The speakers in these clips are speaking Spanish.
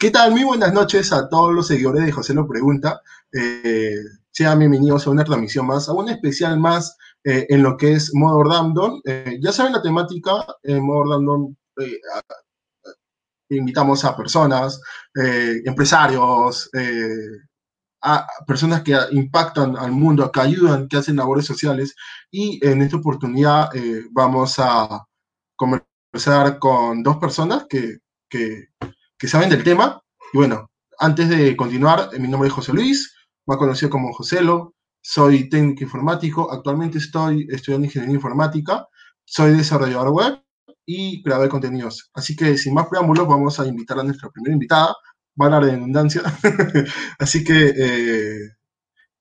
¿Qué tal? Muy buenas noches a todos los seguidores de José Lo Pregunta. Eh, sean bienvenidos a una transmisión más, a un especial más eh, en lo que es Modo Random. Eh, ya saben la temática, en Modo Random invitamos a personas, empresarios, a personas que impactan al mundo, que ayudan, que hacen labores sociales. Y en esta oportunidad vamos a conversar con dos personas que, que que saben del tema. Y bueno, antes de continuar, mi nombre es José Luis, más conocido como Joselo, soy técnico informático, actualmente estoy estudiando ingeniería informática, soy desarrollador web y creador de contenidos. Así que sin más preámbulos, vamos a invitar a nuestra primera invitada, va a de redundancia. Así que eh,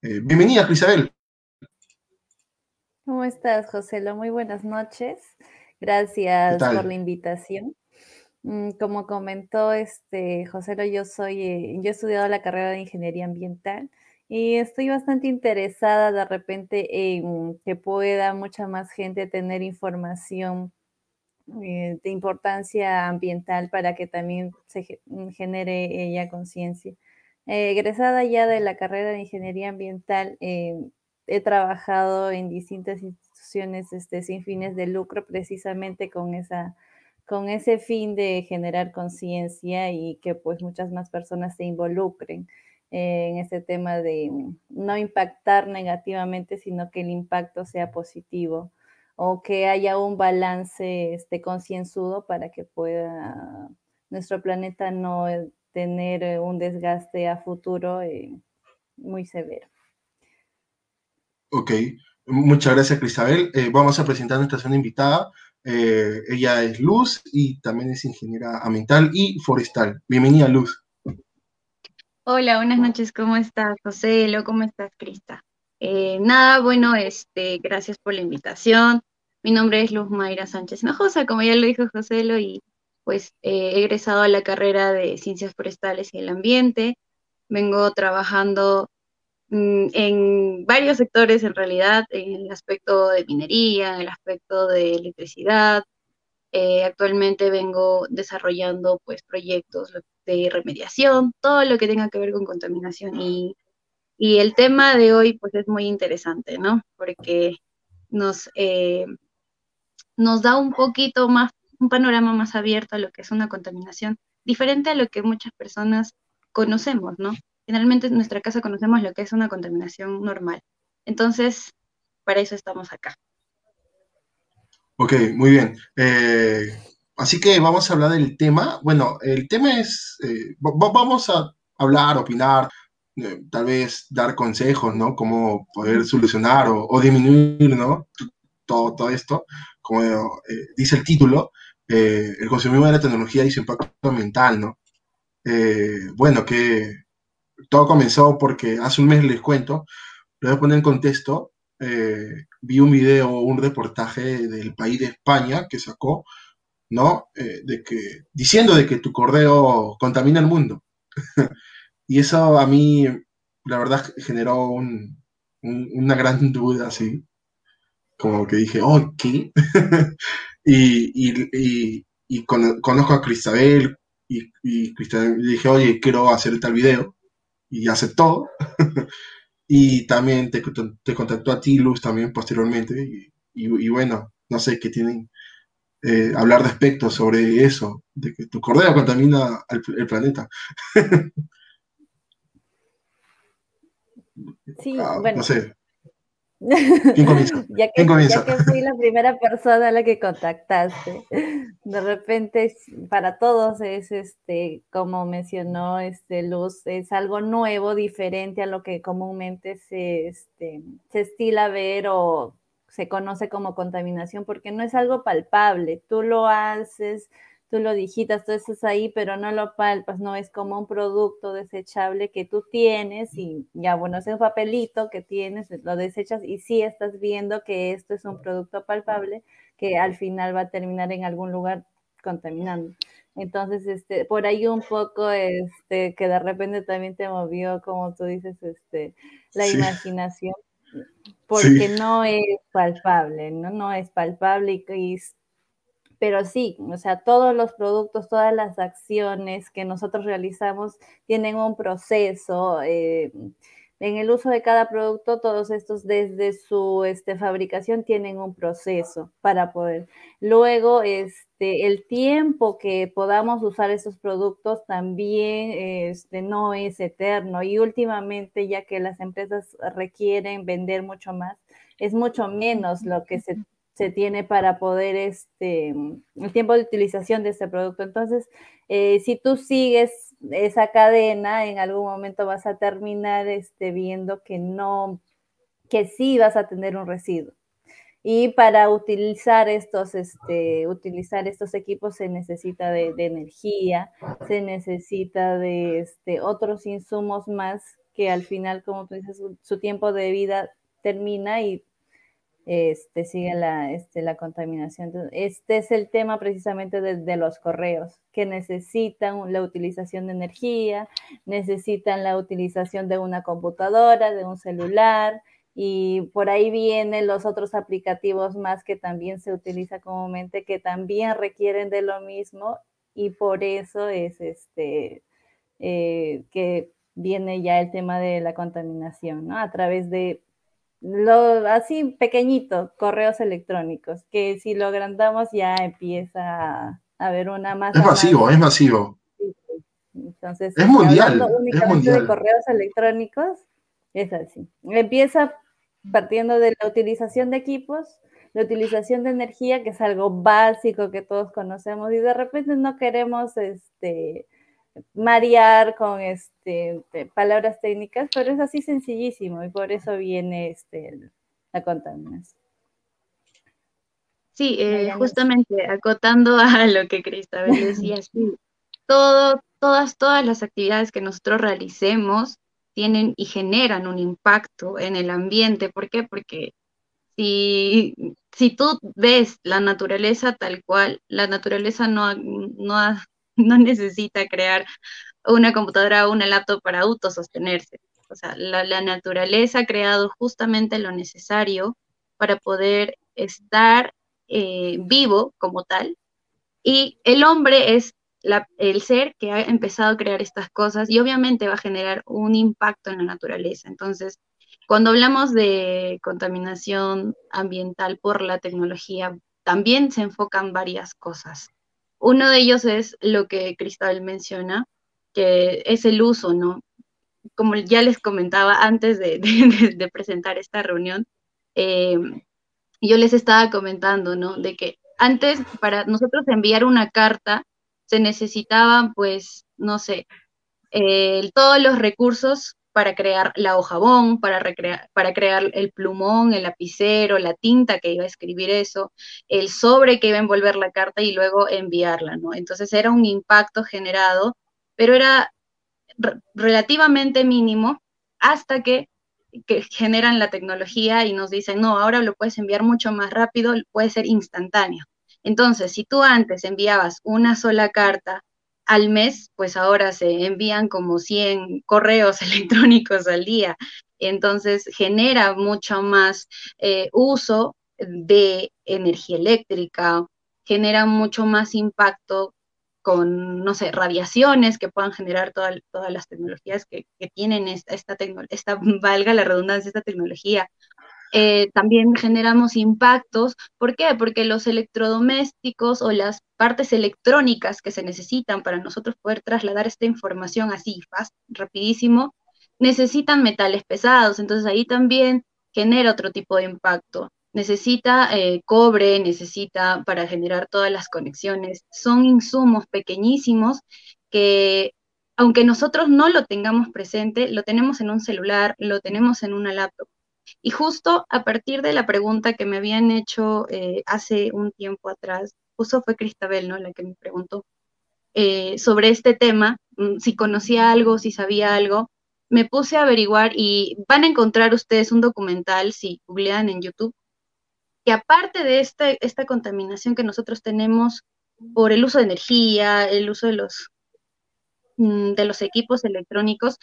eh, bienvenida, Crisabel. ¿Cómo estás, Joselo? Muy buenas noches. Gracias por la invitación. Mm, como comentó este José, yo soy, eh, yo he estudiado la carrera de ingeniería ambiental y estoy bastante interesada de repente en que pueda mucha más gente tener información eh, de importancia ambiental para que también se mm, genere ella conciencia. Eh, egresada ya de la carrera de ingeniería ambiental, he trabajado en distintas instituciones este, sin fines de lucro precisamente con esa con ese fin de generar conciencia y que pues muchas más personas se involucren en este tema de no impactar negativamente, sino que el impacto sea positivo o que haya un balance este, concienzudo para que pueda nuestro planeta no tener un desgaste a futuro eh, muy severo. Ok, muchas gracias Cristabel. Eh, vamos a presentar a nuestra segunda invitada, eh, ella es Luz y también es ingeniera ambiental y forestal. Bienvenida, Luz. Hola, buenas noches. ¿Cómo estás, José? ¿Cómo estás, Crista? Eh, nada, bueno, este, gracias por la invitación. Mi nombre es Luz Mayra Sánchez Nojosa, como ya lo dijo José, y pues eh, he egresado a la carrera de Ciencias Forestales y el Ambiente. Vengo trabajando en varios sectores en realidad, en el aspecto de minería, en el aspecto de electricidad. Eh, actualmente vengo desarrollando pues proyectos de remediación, todo lo que tenga que ver con contaminación y, y el tema de hoy pues es muy interesante, ¿no? Porque nos, eh, nos da un poquito más, un panorama más abierto a lo que es una contaminación, diferente a lo que muchas personas conocemos, ¿no? Finalmente en nuestra casa conocemos lo que es una contaminación normal. Entonces, para eso estamos acá. Ok, muy bien. Eh, así que vamos a hablar del tema. Bueno, el tema es, eh, vamos a hablar, opinar, eh, tal vez dar consejos, ¿no? Cómo poder solucionar o, disminuir, ¿no? Todo, todo esto, como dice el título, el consumo de la tecnología y su impacto ambiental, ¿no? bueno, que todo comenzó porque hace un mes les cuento, lo voy a poner en contexto, eh, vi un video, un reportaje del país de España que sacó, ¿no? Eh, de que, diciendo de que tu correo contamina el mundo. y eso a mí, la verdad, generó una gran duda, así. Como que dije, oh, ¿qué? y, y, conozco a Cristabel y, y Cristabel dije, oye, quiero hacer tal video y aceptó. y también te, te, contactó a ti, Luz, también posteriormente. Y, bueno, no sé qué tienen eh, hablar respecto sobre eso, de que tu cordero contamina el planeta. sí, ah, bueno. No sé. ¿Quién comienza? ya, que, ya que fui la primera persona a la que contactaste, de repente para todos es este, como mencionó este Luz, es algo nuevo, diferente a lo que comúnmente se, este, se estila ver o se conoce como contaminación, porque no es algo palpable. Tú lo haces, tú lo digitas, tú estás ahí, pero no lo palpas, no es como un producto desechable que tú tienes y ya, bueno, es un papelito que tienes, lo desechas y sí estás viendo que esto es un producto palpable que al final va a terminar en algún lugar contaminando. Entonces, este, por ahí un poco, este, que de repente también te movió, como tú dices, este, la imaginación, porque no es palpable, ¿no? No es palpable y, y pero sí, o sea, todos los productos, todas las acciones que nosotros realizamos tienen un proceso. Eh, en el uso de cada producto, todos estos desde su este, fabricación tienen un proceso para poder. Luego, este, el tiempo que podamos usar esos productos también este, no es eterno y últimamente, ya que las empresas requieren vender mucho más, es mucho menos lo que se se tiene para poder, este, el tiempo de utilización de este producto. Entonces, eh, si tú sigues esa cadena, en algún momento vas a terminar este, viendo que no, que sí vas a tener un residuo. Y para utilizar estos, este, utilizar estos equipos se necesita de, energía, se necesita de este, otros insumos más que al final, como tú dices, su tiempo de vida termina y este, sigue la, este, la contaminación. Este es el tema precisamente de, los correos, que necesitan la utilización de energía, necesitan la utilización de una computadora, de un celular, y por ahí vienen los otros aplicativos más que también se utiliza comúnmente, que también requieren de lo mismo, y por eso es este, eh, que viene ya el tema de la contaminación, ¿no? A través de lo, así pequeñito, correos electrónicos, que si lo agrandamos ya empieza a haber una más. Es masivo, es masivo. Entonces, es mundial. Únicamente de correos electrónicos, es así. Empieza partiendo de la utilización de equipos, la utilización de energía, que es algo básico que todos conocemos, y de repente no queremos este marear con este, palabras técnicas, pero es así sencillísimo y por eso viene este, la contaminación. Sí, eh, justamente acotando a lo que Cristabel decía, sí, todo, todas, todas las actividades que nosotros realicemos tienen y generan un impacto en el ambiente. ¿Por qué? Porque si, si tú ves la naturaleza tal cual, la naturaleza no, no, no necesita crear una computadora o una laptop para autosostenerse. O sea, la, naturaleza ha creado justamente lo necesario para poder estar eh, vivo como tal. Y el hombre es el ser que ha empezado a crear estas cosas y obviamente va a generar un impacto en la naturaleza. Entonces, cuando hablamos de contaminación ambiental por la tecnología, también se enfocan varias cosas. Uno de ellos es lo que Cristal menciona, que es el uso, ¿no? Como ya les comentaba antes de, presentar esta reunión, eh, yo les estaba comentando, ¿no? De que antes para nosotros enviar una carta se necesitaban, pues, no sé, eh, todos los recursos para crear la hojabón, para, para crear el plumón, el lapicero, la tinta que iba a escribir eso, el sobre que iba a envolver la carta y luego enviarla, ¿no? Entonces era un impacto generado, pero era relativamente mínimo hasta que, que generan la tecnología y nos dicen, no, ahora lo puedes enviar mucho más rápido, puede ser instantáneo. Entonces, si tú antes enviabas una sola carta al mes, pues ahora se envían como 100 correos electrónicos al día. Entonces genera mucho más eh, uso de energía eléctrica, genera mucho más impacto con, no sé, radiaciones que puedan generar todas las tecnologías que, tienen esta, esta, esta, valga la redundancia, esta tecnología. Eh, también generamos impactos. ¿Por qué? Porque los electrodomésticos o las partes electrónicas que se necesitan para nosotros poder trasladar esta información así, fast, rapidísimo, necesitan metales pesados. Entonces ahí también genera otro tipo de impacto. Necesita eh, cobre, necesita para generar todas las conexiones. Son insumos pequeñísimos que aunque nosotros no lo tengamos presente, lo tenemos en un celular, lo tenemos en una laptop y justo a partir de la pregunta que me habían hecho eh, hace un tiempo atrás, justo fue Cristabel, ¿no? La que me preguntó eh, sobre este tema, mm, si conocía algo, si sabía algo, me puse a averiguar y van a encontrar ustedes un documental, si googlean en YouTube, que aparte de esta, esta contaminación que nosotros tenemos por el uso de energía, el uso de los, mm, de los equipos electrónicos,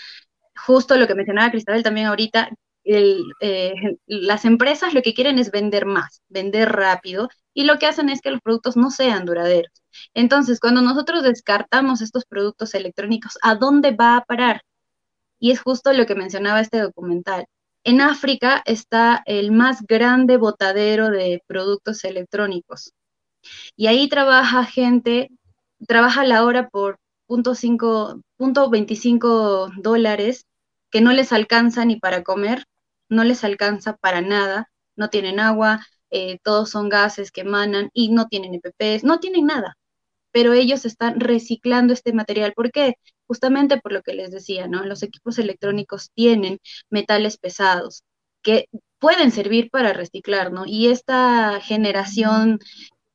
justo lo que mencionaba Cristabel también ahorita, eh, las empresas lo que quieren es vender más, vender rápido, y lo que hacen es que los productos no sean duraderos. Entonces, cuando nosotros descartamos estos productos electrónicos, ¿a dónde va a parar? Y es justo lo que mencionaba este documental. En África está el más grande botadero de productos electrónicos. Y ahí trabaja gente, trabaja la hora por .25 dólares que no les alcanza ni para comer, no les alcanza para nada, no tienen agua, eh, todos son gases que emanan y no tienen EPPs, no tienen nada. Pero ellos están reciclando este material. ¿Por qué? Justamente por lo que les decía, ¿no? Los equipos electrónicos tienen metales pesados que pueden servir para reciclar, ¿no? Y esta generación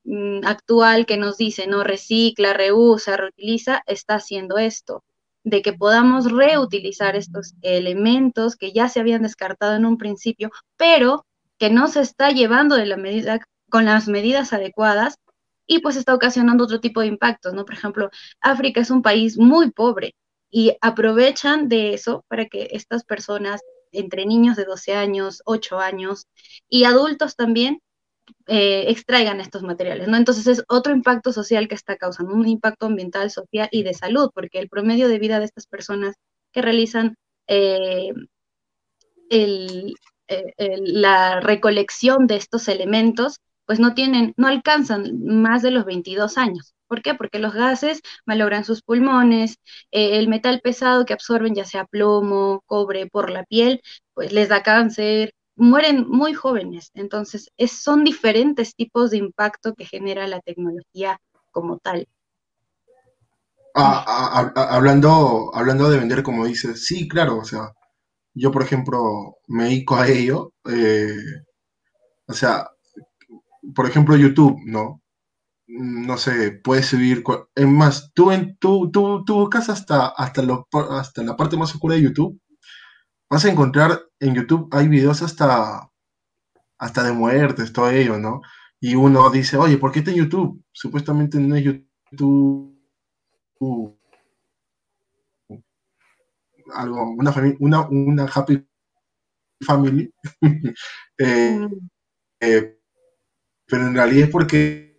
mm, actual que nos dice, no recicla, reusa, reutiliza, está haciendo esto de que podamos reutilizar estos elementos que ya se habían descartado en un principio, pero que no se está llevando de la medida, con las medidas adecuadas y pues está ocasionando otro tipo de impactos, ¿no? Por ejemplo, África es un país muy pobre y aprovechan de eso para que estas personas, entre niños de 12 años, 8 años y adultos también, eh, extraigan estos materiales, ¿no? Entonces es otro impacto social que está causando, un impacto ambiental, social y de salud, porque el promedio de vida de estas personas que realizan eh, eh, la recolección de estos elementos, pues no tienen, no alcanzan más de los 22 años. ¿Por qué? Porque los gases malogran sus pulmones, el metal pesado que absorben, ya sea plomo, cobre, por la piel, pues les da cáncer, mueren muy jóvenes. Entonces, son diferentes tipos de impacto que genera la tecnología como tal. Ah, ah, ah, hablando, hablando de vender, como dices, sí, claro, o sea, yo por ejemplo me dedico a ello, eh, o sea, por ejemplo YouTube, ¿no? No sé, puedes subir, es más, tú, en, tú, tú, tú buscas hasta, hasta, lo, hasta la parte más oscura de YouTube vas a encontrar en YouTube, hay videos hasta, hasta de muertes, todo ello, ¿no? Y uno dice, oye, ¿por qué está en YouTube? Supuestamente no es YouTube algo, una, una, una happy family, eh, mm. eh, pero en realidad es porque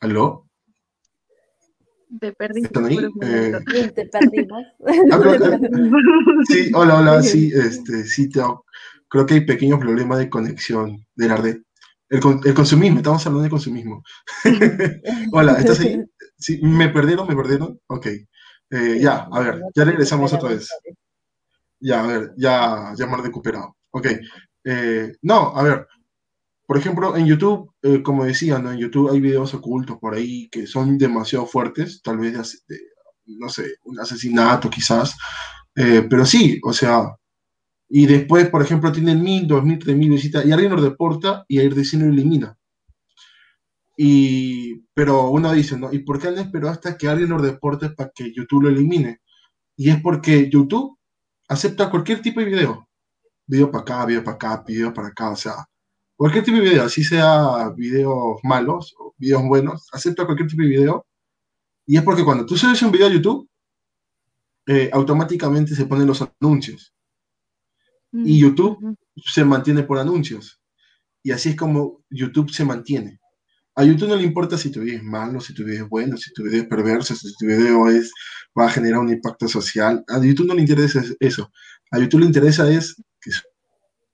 ¿Aló? Te perdimos. Eh, te perdimos. sí, hola, hola, sí, este, sí, creo que hay pequeños problemas de conexión de la red. El, el consumismo, estamos hablando de consumismo. hola, ¿estás ahí? Sí, ¿Me perdieron? ¿Me perdieron? Ok. Eh, ya, a ver, ya regresamos otra vez. Ya, a ver, ya, ya me he recuperado. Ok. Eh, no, a ver, por ejemplo, en YouTube, eh, como decía, ¿no? En YouTube hay videos ocultos por ahí que son demasiado fuertes, tal vez, de, no sé, un asesinato quizás, eh, pero sí, o sea, y después, por ejemplo, tienen mil, dos mil, tres mil visitas, y alguien lo reporta y el lo elimina. Y, pero uno dice, ¿no? ¿Y por qué no esperó hasta que alguien lo reporte para que YouTube lo elimine? Y es porque YouTube acepta cualquier tipo de video. Video para acá, video para acá, video para acá, o sea, cualquier tipo de video, así sea videos malos o videos buenos, acepta cualquier tipo de video. Y es porque cuando tú subes un video a YouTube, eh, automáticamente se ponen los anuncios. Y mm, YouTube se mantiene por anuncios. Y así es como YouTube se mantiene. A YouTube no le importa si tu video es malo, si tu video es bueno, si tu video es perverso, si tu video es, va a generar un impacto social. A YouTube no le interesa eso. A YouTube le interesa es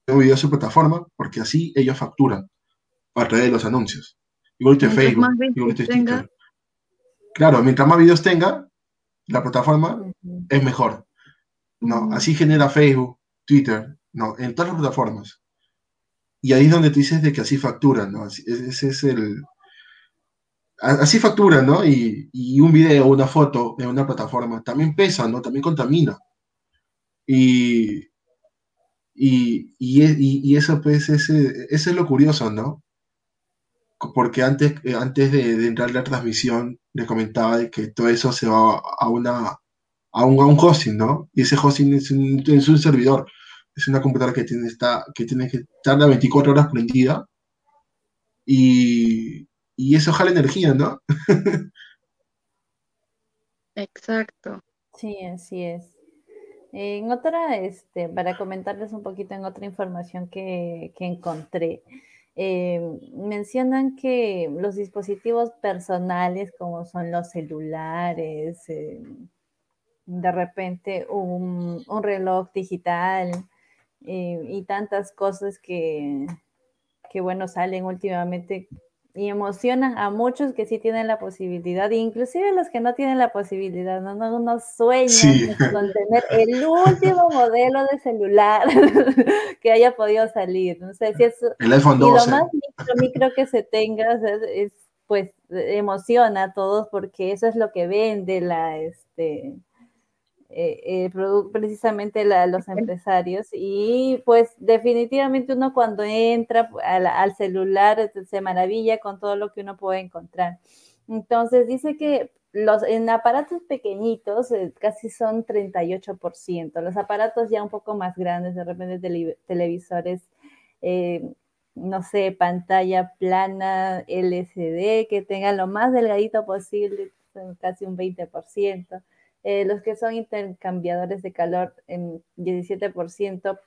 video a su plataforma, porque así ellos facturan a través de los anuncios. Igual que Facebook, igual que Twitter. Claro, mientras más videos tenga, la plataforma es mejor. No, así genera Facebook, Twitter, no, en todas las plataformas. Y ahí es donde tú dices de que así facturan, ¿no? ese es el... Así facturan, ¿no? Y, y un video, una foto en una plataforma también pesa, ¿no? También contamina. Y, y, y, eso, pues, ese, es lo curioso, ¿no? Porque antes, eh, antes de, entrar a la transmisión, les comentaba de que todo eso se va a una, a un, a un hosting, ¿no? Y ese hosting es un, es un servidor, es una computadora que tiene, está, que tiene que estar las 24 horas prendida y, y eso jala energía, ¿no? Exacto. Sí, así es. En otra, este, para comentarles un poquito en otra información que, que encontré, eh, mencionan que los dispositivos personales, como son los celulares, eh, de repente un, un reloj digital eh, y tantas cosas que, que, bueno, salen últimamente y emocionan a muchos que sí tienen la posibilidad, inclusive los que no tienen la posibilidad, no, no, no sueñan con tener el último modelo de celular que haya podido salir. No sé si es el iPhone 12. Y lo más micro, micro que se tenga es, pues emociona a todos porque eso es lo que vende la este eh, eh precisamente los empresarios y pues definitivamente uno cuando entra al, celular este, se maravilla con todo lo que uno puede encontrar. Entonces dice que los en aparatos pequeñitos eh, casi son 38%, los aparatos ya un poco más grandes, de repente televisores, eh, no sé, pantalla plana, LCD, que tengan lo más delgadito posible, casi un 20%. Eh, los que son intercambiadores de calor en 17%,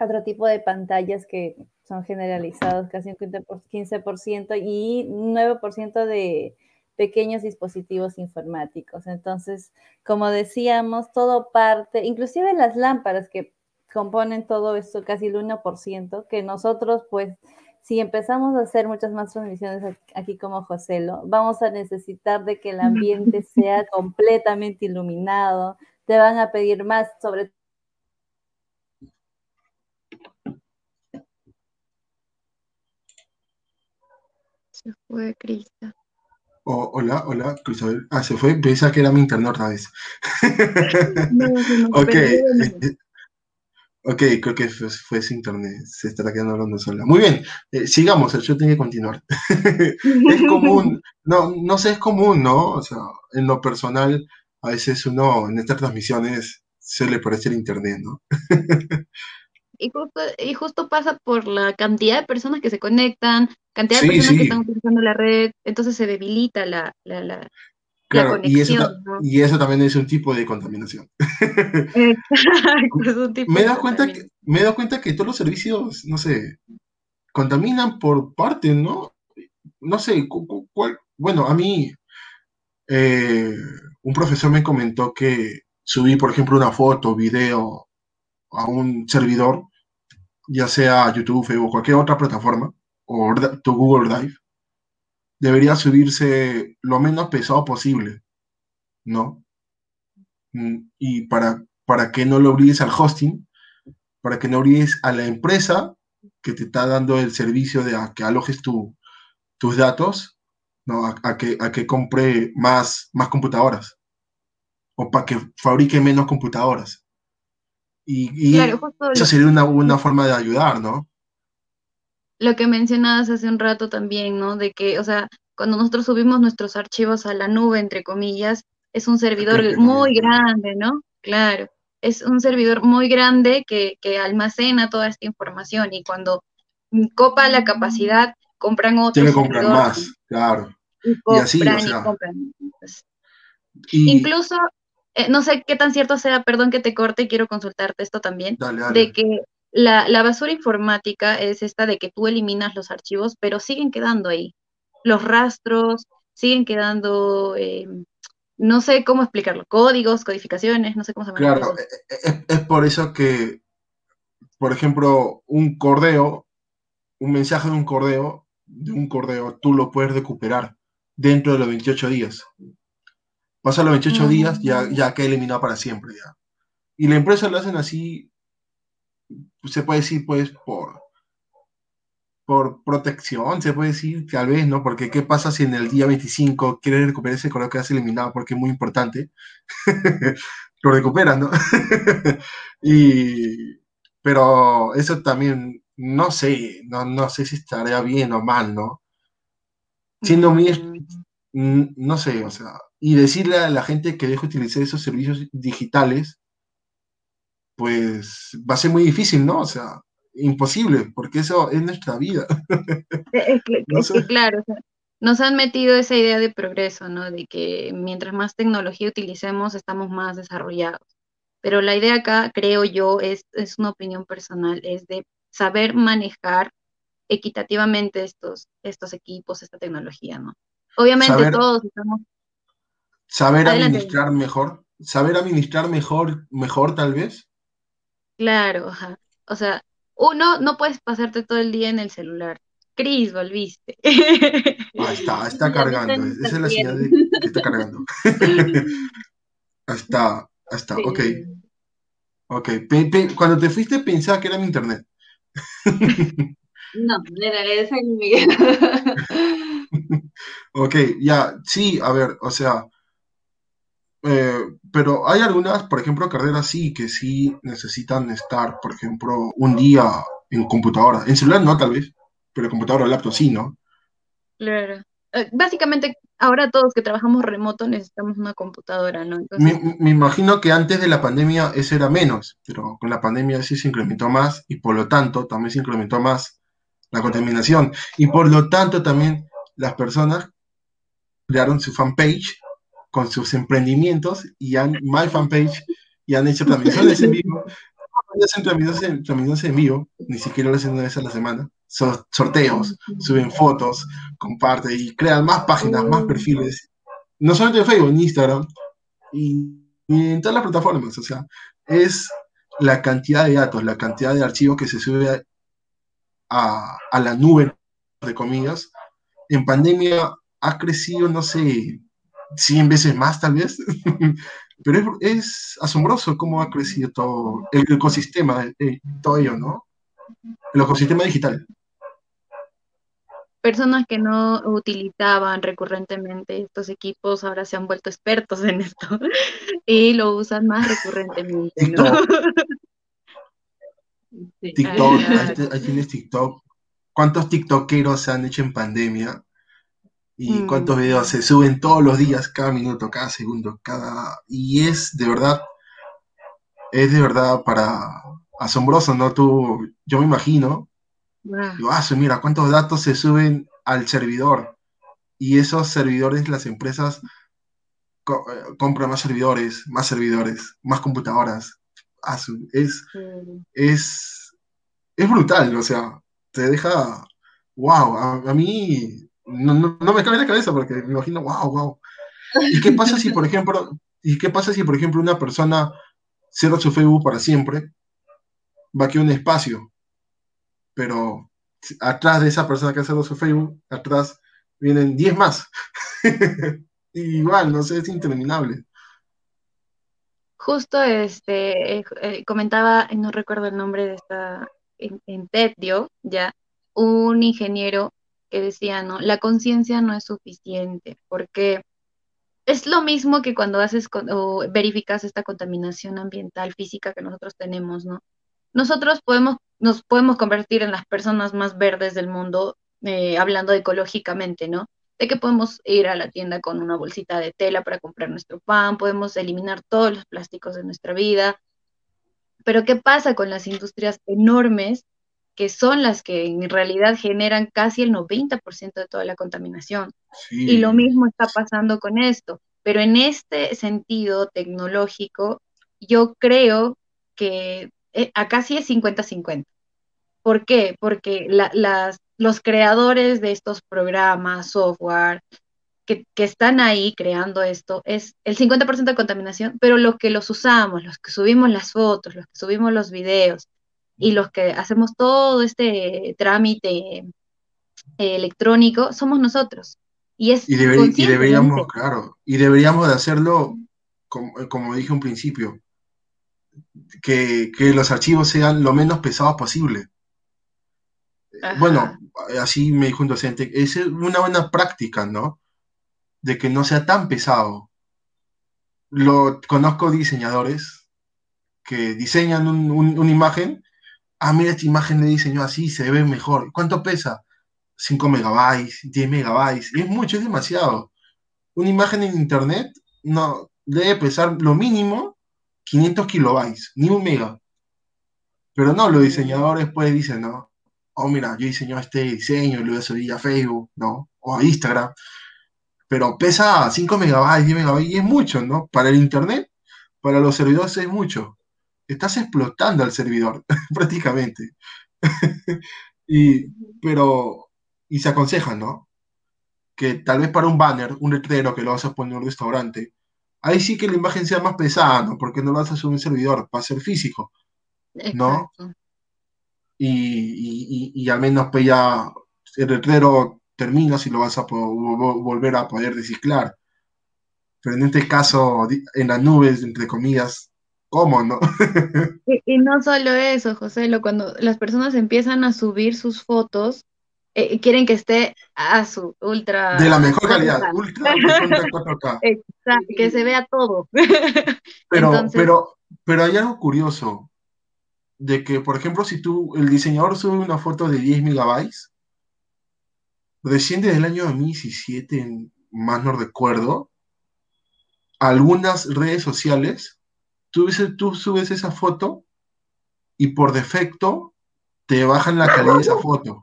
otro tipo de pantallas que son generalizados casi un 15% y 9% de pequeños dispositivos informáticos. Entonces, como decíamos, todo parte, inclusive las lámparas que componen todo esto, casi el 1%, que nosotros pues si empezamos a hacer muchas más transmisiones aquí como Joselo, vamos a necesitar de que el ambiente sea completamente iluminado, te van a pedir más sobre Se fue Crista. Oh, hola, hola, Cristabel. Ah, se fue. Pensaba que era mi internet otra vez. No, no, ok. Ok, creo que fue, fue ese internet, se estará quedando hablando sola. Muy bien, eh, sigamos, yo tengo que continuar. es común, no, no sé, es común, ¿no? O sea, en lo personal, a veces uno en estas transmisiones suele parecer internet, ¿no? y, justo, y justo pasa por la cantidad de personas que se conectan, cantidad de personas que están utilizando la red, entonces se debilita la, la, la Claro, y, eso, y eso también es un tipo de contaminación. Exacto, es un tipo me, de da cuenta que, me he dado cuenta que todos los servicios, no sé, contaminan por parte, ¿no? No sé, cuál, bueno, a mí eh, un profesor me comentó que subí, por ejemplo, una foto, video a un servidor, ya sea YouTube o cualquier otra plataforma, o tu Google Drive, debería subirse lo menos pesado posible, ¿no? Mm, y para, para que no lo obligues al hosting, para que no obligues a la empresa que te está dando el servicio de que alojes tu, tus datos, ¿no? A, que, a que compre más, más computadoras o para que fabrique menos computadoras. Y, eso sería una, una forma de ayudar, ¿no? Lo que mencionabas hace un rato también, ¿no? De que, o sea, cuando nosotros subimos nuestros archivos a la nube, entre comillas, es un servidor muy grande, ¿no? Claro, es un servidor muy grande que, que almacena toda esta información y cuando copa la capacidad, compran otro. Tiene que comprar más, claro. Y, así, o sea, compran. Incluso, eh, no sé qué tan cierto sea, perdón que te corte, quiero consultarte esto también, de que la, basura informática es esta de que tú eliminas los archivos, pero siguen quedando ahí. Los rastros siguen quedando, eh, no sé cómo explicarlo, códigos, codificaciones, no sé cómo se llama. Claro, e, e, es, por eso que, por ejemplo, un cordeo, un mensaje de un cordeo, de un cordeo, tú lo puedes recuperar dentro de los 28 días. Pasa los 28 días, ya, ya queda eliminado para siempre. Ya. Y la empresa lo hacen así se puede decir, pues, por, por protección, se puede decir, tal vez, ¿no? Porque ¿qué pasa si en el día 25 quieres recuperar ese color que has eliminado? Porque es muy importante. Lo recuperas, ¿no? y, pero eso también, no sé, no, no sé si estaría bien o mal, ¿no? Siendo muy, no sé, o sea, y decirle a la gente que deje utilizar esos servicios digitales, pues va a ser muy difícil, ¿no? O sea, imposible, porque eso es nuestra vida. Es que, claro, nos han metido esa idea de progreso, ¿no? De que mientras más tecnología utilicemos, estamos más desarrollados. Pero la idea acá, creo yo, es, es una opinión personal, es de saber manejar equitativamente estos, estos equipos, esta tecnología, ¿no? Obviamente todos estamos... Saber administrar mejor, saber administrar mejor, mejor tal vez. Claro, ajá. O sea, uno, no puedes pasarte todo el día en el celular. Cris, volviste. Ahí está, está cargando. Esa es la señal de que está cargando. está, ahí está, ok. Ok, cuando te fuiste pensaba que era mi internet. no, era esa Miguel. ok, ya, sí, a ver, o sea, eh, pero hay algunas, por ejemplo, carreras sí, que sí necesitan estar, por ejemplo, un día en computadora. En celular no, tal vez, pero computadora o laptop sí, ¿no? Claro. Eh, básicamente, ahora todos que trabajamos remoto necesitamos una computadora, ¿no? Me, imagino que antes de la pandemia eso era menos, pero con la pandemia sí se incrementó más y por lo tanto también se incrementó más la contaminación. Y por lo tanto también las personas crearon su fanpage con sus emprendimientos y han My Fanpage y han hecho transmisiones en vivo. No hacen transmisiones, en vivo, ni siquiera lo hacen una vez a la semana. sorteos, suben fotos, comparten y crean más páginas, más perfiles. No solamente en Facebook, en Instagram y, en todas las plataformas. O sea, es la cantidad de datos, la cantidad de archivos que se sube a, a la nube, de comillas. En pandemia ha crecido, no sé, 100 veces más tal vez, pero es, asombroso cómo ha crecido todo el ecosistema, eh, todo ello, ¿no? El ecosistema digital. Personas que no utilizaban recurrentemente estos equipos ahora se han vuelto expertos en esto y lo usan más recurrentemente. TikTok, TikTok ahí tienes TikTok. ¿Cuántos TikTokeros se han hecho en pandemia? Y cuántos videos se suben todos los días, cada minuto, cada segundo, cada... Y es de verdad, es de verdad para asombroso, ¿no? Tú, yo me imagino, ah, mira, cuántos datos se suben al servidor. Y esos servidores, las empresas eh, compran más servidores, más servidores, más computadoras. Ah, es, es, es brutal, o sea, te deja, wow, a mí no, no, me cabe la cabeza porque me imagino, wow, wow. ¿Y qué pasa si, por ejemplo, y qué pasa si, por ejemplo, una persona cierra su Facebook para siempre? Va a un espacio, pero atrás de esa persona que ha cerrado su Facebook, atrás vienen 10 más. igual, no sé, es interminable. Justo este eh, eh, comentaba, no recuerdo el nombre de esta, en, en TED ya, un ingeniero que decía, ¿no? La conciencia no es suficiente, porque es lo mismo que cuando haces o verificas esta contaminación ambiental física que nosotros tenemos, ¿no? Nosotros podemos, nos podemos convertir en las personas más verdes del mundo, eh, hablando ecológicamente, ¿no? De que podemos ir a la tienda con una bolsita de tela para comprar nuestro pan, podemos eliminar todos los plásticos de nuestra vida. Pero ¿qué pasa con las industrias enormes que son las que en realidad generan casi el 90% de toda la contaminación. Y lo mismo está pasando con esto. Pero en este sentido tecnológico, yo creo que eh, acá sí es 50-50. ¿Por qué? Porque las, los creadores de estos programas, software, que, que, están ahí creando esto, es el 50% de contaminación, pero los que los usamos, los que subimos las fotos, los que subimos los videos, y los que hacemos todo este trámite eh, electrónico somos nosotros. Y, es y, deberíamos, claro, y deberíamos de hacerlo, como, como dije un principio, que, los archivos sean lo menos pesados posible. Bueno, así me dijo un docente, es una buena práctica, ¿no? De que no sea tan pesado. Lo, conozco diseñadores que diseñan una imagen ah, mira esta imagen de diseño así, se ve mejor. ¿Cuánto pesa? 5 megabytes, 10 megabytes. Es mucho, es demasiado. una imagen en internet no debe pesar lo mínimo 500 kilobytes, ni un mega. Pero no, los diseñadores pues dicen, no, oh mira, yo diseño este diseño, lo voy a subir a Facebook, ¿no? O a Instagram. Pero pesa 5 megabytes, 10 megabytes, y es mucho, ¿no? Para el internet, para los servidores es mucho. Estás explotando al servidor, prácticamente. y, pero, y se aconseja, ¿no? Que tal vez para un banner, un letrero que lo vas a poner en un restaurante, ahí sí que la imagen sea más pesada, ¿no? Porque no lo vas a subir un servidor, va a ser físico, ¿no? Y, al menos pues ya el letrero termina si lo vas a volver a poder reciclar. Pero en este caso, en las nubes, entre comillas, ¿cómo no? y, no solo eso, José, lo, cuando las personas empiezan a subir sus fotos, eh, quieren que esté a su ultra. De la mejor calidad, ultra 4K. Exacto, que se vea todo. Pero, pero, pero hay algo curioso de que, por ejemplo, si tú, el diseñador sube una foto de 10 megabytes, recién desde el año 2017, más no recuerdo, algunas redes sociales, tú, tú subes esa foto y por defecto te bajan la calidad de esa foto.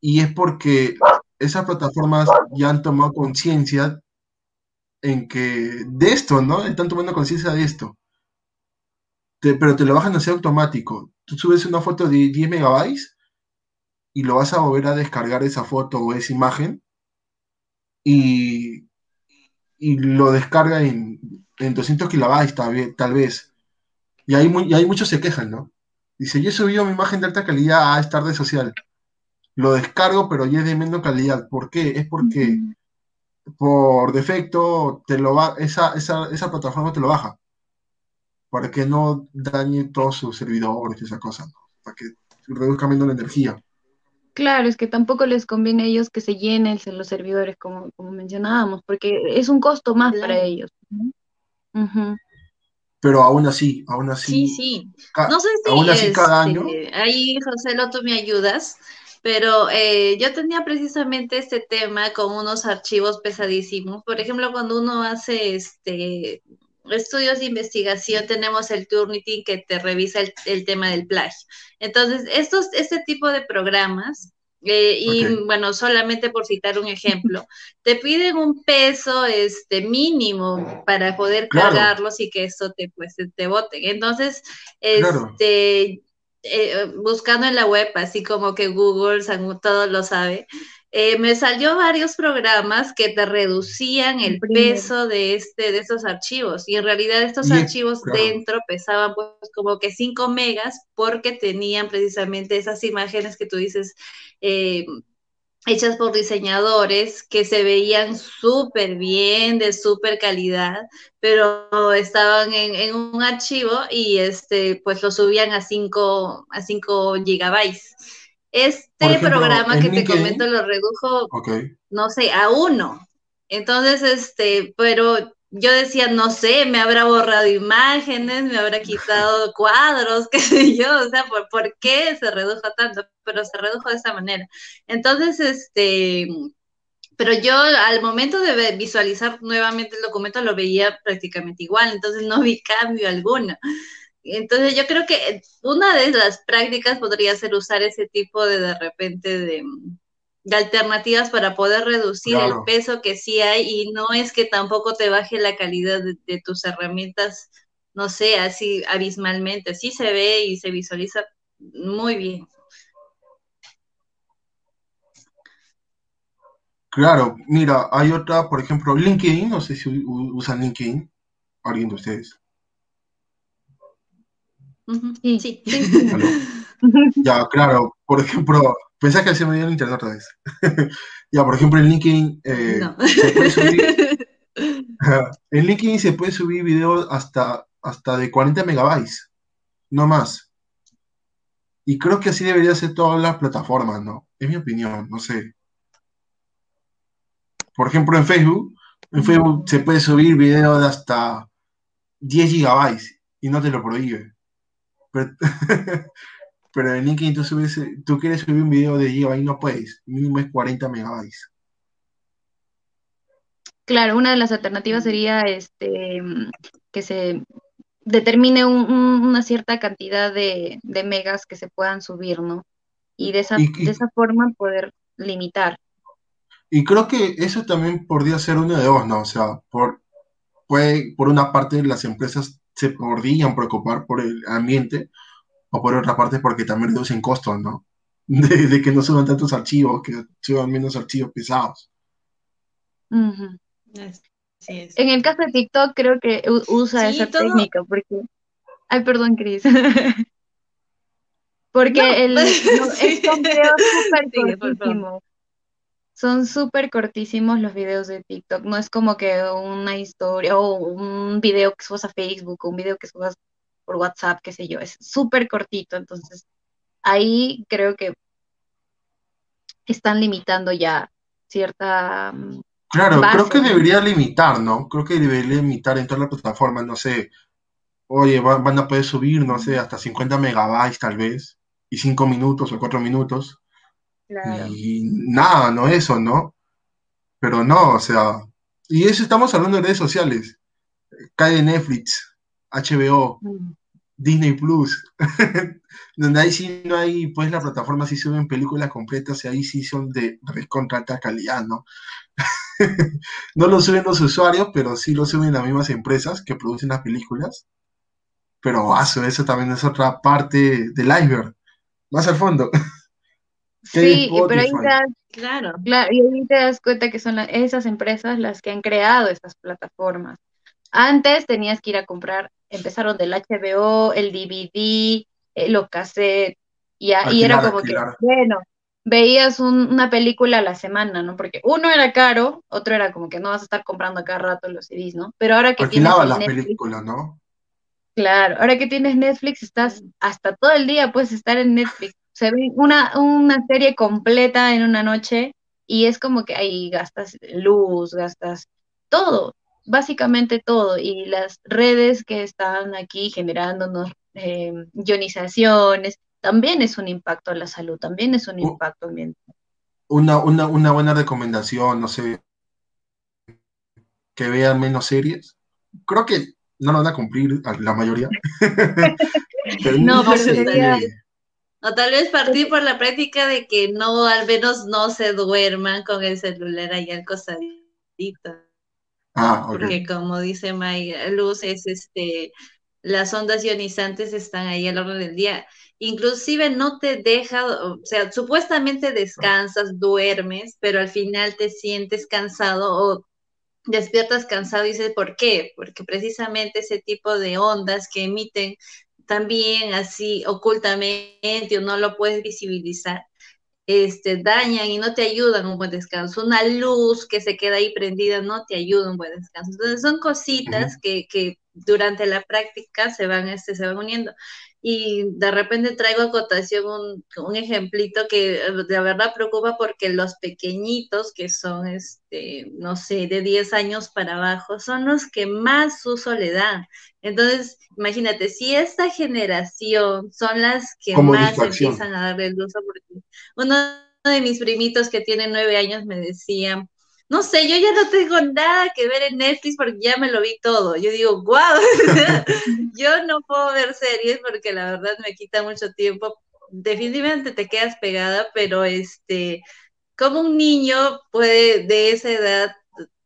Y es porque esas plataformas ya han tomado conciencia en que de esto, ¿no? Están tomando conciencia de esto pero te lo bajan así automático. Tú subes una foto de 10 megabytes y lo vas a volver a descargar esa foto o esa imagen y, y lo descarga en, en 200 kilobytes tal, vez. Y ahí, y ahí muchos se quejan, ¿no? Dice, yo he subido mi imagen de alta calidad a esta red social. Lo descargo, pero ya es de menos calidad. ¿Por qué? Es porque por defecto te lo va, esa, esa, esa plataforma te lo baja para que no dañe todos sus servidores y esa cosa, para que reduzca menos la energía. Claro, es que tampoco les conviene a ellos que se llenen los servidores, como, como mencionábamos, porque es un costo más para ellos. Pero aún así, aún así. Sí, sí. No sé si aún así cada año. Este, ahí, José, tú me ayudas, pero eh, yo tenía precisamente este tema con unos archivos pesadísimos. Por ejemplo, cuando uno hace este estudios de investigación tenemos el Turnitin que te revisa el, tema del plagio. Entonces, estos, este tipo de programas, eh, y bueno, solamente por citar un ejemplo, te piden un peso este, mínimo para poder cargarlos y que esto te, pues, te bote. Entonces, este, eh, buscando en la web, así como que Google, todo lo sabe, eh, me salió varios programas que te reducían el peso de, este, de estos archivos y en realidad estos archivos dentro pesaban pues como que 5 megas porque tenían precisamente esas imágenes que tú dices eh, hechas por diseñadores que se veían súper bien, de súper calidad, pero estaban en, un archivo y este, pues lo subían a 5 a 5 gigabytes. Este programa que te comento lo redujo, no sé, a uno. Entonces, este, pero yo decía, no sé, me habrá borrado imágenes, me habrá quitado cuadros, qué sé yo, o sea, ¿por, ¿por qué se redujo tanto? Pero se redujo de esa manera. Entonces, este, pero yo al momento de visualizar nuevamente el documento lo veía prácticamente igual, entonces no vi cambio alguno. Entonces yo creo que una de las prácticas podría ser usar ese tipo de de repente de, alternativas para poder reducir el peso que sí hay y no es que tampoco te baje la calidad de, tus herramientas, no sé, así abismalmente. Sí se ve y se visualiza muy bien. Claro, mira, hay otra, por ejemplo, LinkedIn, no sé si usan LinkedIn, alguien de ustedes. Sí, sí. Ya, claro. Por ejemplo, pensás que se me dio el internet otra vez. ya, por ejemplo, en LinkedIn eh, se puede subir. en LinkedIn se puede subir videos hasta, hasta de 40 megabytes, no más. Y creo que así debería ser todas las plataformas, ¿no? Es mi opinión, no sé. Por ejemplo, en Facebook, en Facebook se puede subir videos de hasta 10 gigabytes y no te lo prohíbe. Pero, en LinkedIn tú, subes, tú quieres subir un video de y no puedes. Mínimo es 40 megabytes. Claro, una de las alternativas sería este que se determine una cierta cantidad de, megas que se puedan subir, ¿no? Y de esa, de esa forma poder limitar. Y creo que eso también podría ser uno de dos, ¿no? O sea, por, puede, por una parte las empresas se podrían preocupar por el ambiente, o por otra parte porque también reducen costos, ¿no? De, que no suban tantos archivos, que suban menos archivos pesados. En el caso de TikTok creo que usa esa técnica porque... Ay, perdón, Cris. porque el, es son videos súper cortísimos. Son súper cortísimos los videos de TikTok. No es como que una historia o un video que subas a Facebook o un video que subas por WhatsApp, qué sé yo. Es súper cortito. Entonces, ahí creo que están limitando ya cierta mm, Claro, creo que debería limitar, ¿no? Creo que debería limitar en todas las plataformas, no sé. Oye, van, a poder subir, no sé, hasta 50 megabytes tal vez, y 5 minutos o 4 minutos. Y nada, no eso, ¿no? Pero no, o sea, y eso estamos hablando de redes sociales. Cae Netflix, HBO, mm. Disney Plus, donde ahí sí no hay, pues la plataforma sí suben películas completas y ahí sí son de contra calidad, ¿no? no lo suben los usuarios, pero sí lo suben las mismas empresas que producen las películas. Pero eso también es otra parte del iceberg, más al fondo. sí, pero ahí te, das, claro. y ahí te das cuenta que son esas empresas las que han creado estas plataformas. Antes tenías que ir a comprar, empezaron del HBO, el DVD, eh, los cassettes, y, y era como que, bueno, veías una película a la semana, ¿no? Porque uno era caro, otro era como que no vas a estar comprando a cada rato los CDs, ¿no? Pero ahora que tienes las películas, ¿no? Claro, ahora que tienes Netflix, estás hasta todo el día puedes estar en Netflix. Se ve una, una serie completa en una noche y es como que ahí gastas luz, gastas todo, básicamente todo. Y las redes que están aquí generándonos eh, ionizaciones, también es un impacto a la salud, también es un impacto ambiental. Una, una, una buena recomendación, no sé, que vean menos series. Creo que no lo van a cumplir la mayoría. no, pero O tal vez partir por la práctica de que no, al menos no se duerman con el celular ahí al costadito. Ah, Porque como dice Maya, Luz, es este, las ondas ionizantes están ahí a lo largo del día inclusive no te deja, o sea, supuestamente descansas, duermes, pero al final te sientes cansado o despiertas cansado y dices, ¿por qué? Porque precisamente ese tipo de ondas que emiten también así ocultamente o no lo puedes visibilizar, este, dañan y no te ayudan un buen descanso. Una luz que se queda ahí prendida no te ayuda un buen descanso. Entonces son cositas que, que, durante la práctica se van, este, se van uniendo y de repente traigo a cotación un, un, ejemplito que eh, de verdad preocupa porque los pequeñitos, que son, este, no sé, de 10 años para abajo, son los que más uso le dan. Entonces, imagínate, si esta generación son las que más empiezan a darle el uso, porque uno de mis primitos que tiene 9 años me decía, no sé, yo ya no tengo nada que ver en Netflix porque ya me lo vi todo. Yo digo, guau, yo no puedo ver series porque la verdad me quita mucho tiempo. Definitivamente te quedas pegada, pero este, como un niño puede, de esa edad,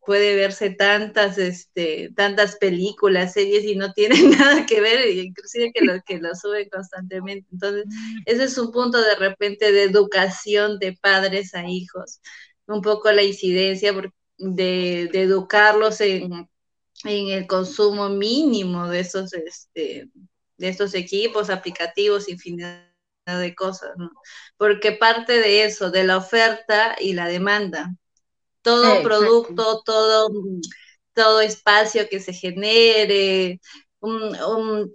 puede verse tantas, este, tantas películas, series y no tiene nada que ver, inclusive que lo, que lo suben constantemente. Entonces, ese es un punto de repente de educación de padres a hijos un poco la incidencia de, educarlos en, el consumo mínimo de esos, este, de estos equipos, aplicativos, infinidad de cosas, Porque parte de eso, de la oferta y la demanda. Todo producto, todo, todo espacio que se genere,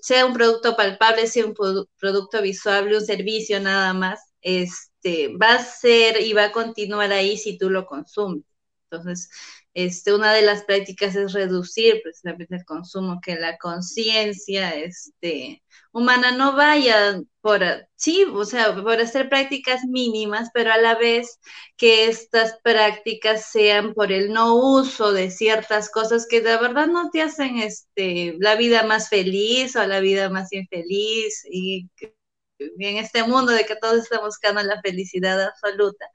sea un producto palpable, sea un producto visual, un servicio nada más, es este, va a ser y va a continuar ahí si tú lo consumes. Entonces, este, una de las prácticas es reducir precisamente el consumo, que la conciencia este, humana no vaya por, sí, o sea, por hacer prácticas mínimas, pero a la vez que estas prácticas sean por el no uso de ciertas cosas que de verdad no te hacen este, la vida más feliz o la vida más infeliz y en este mundo de que todos estamos buscando la felicidad absoluta,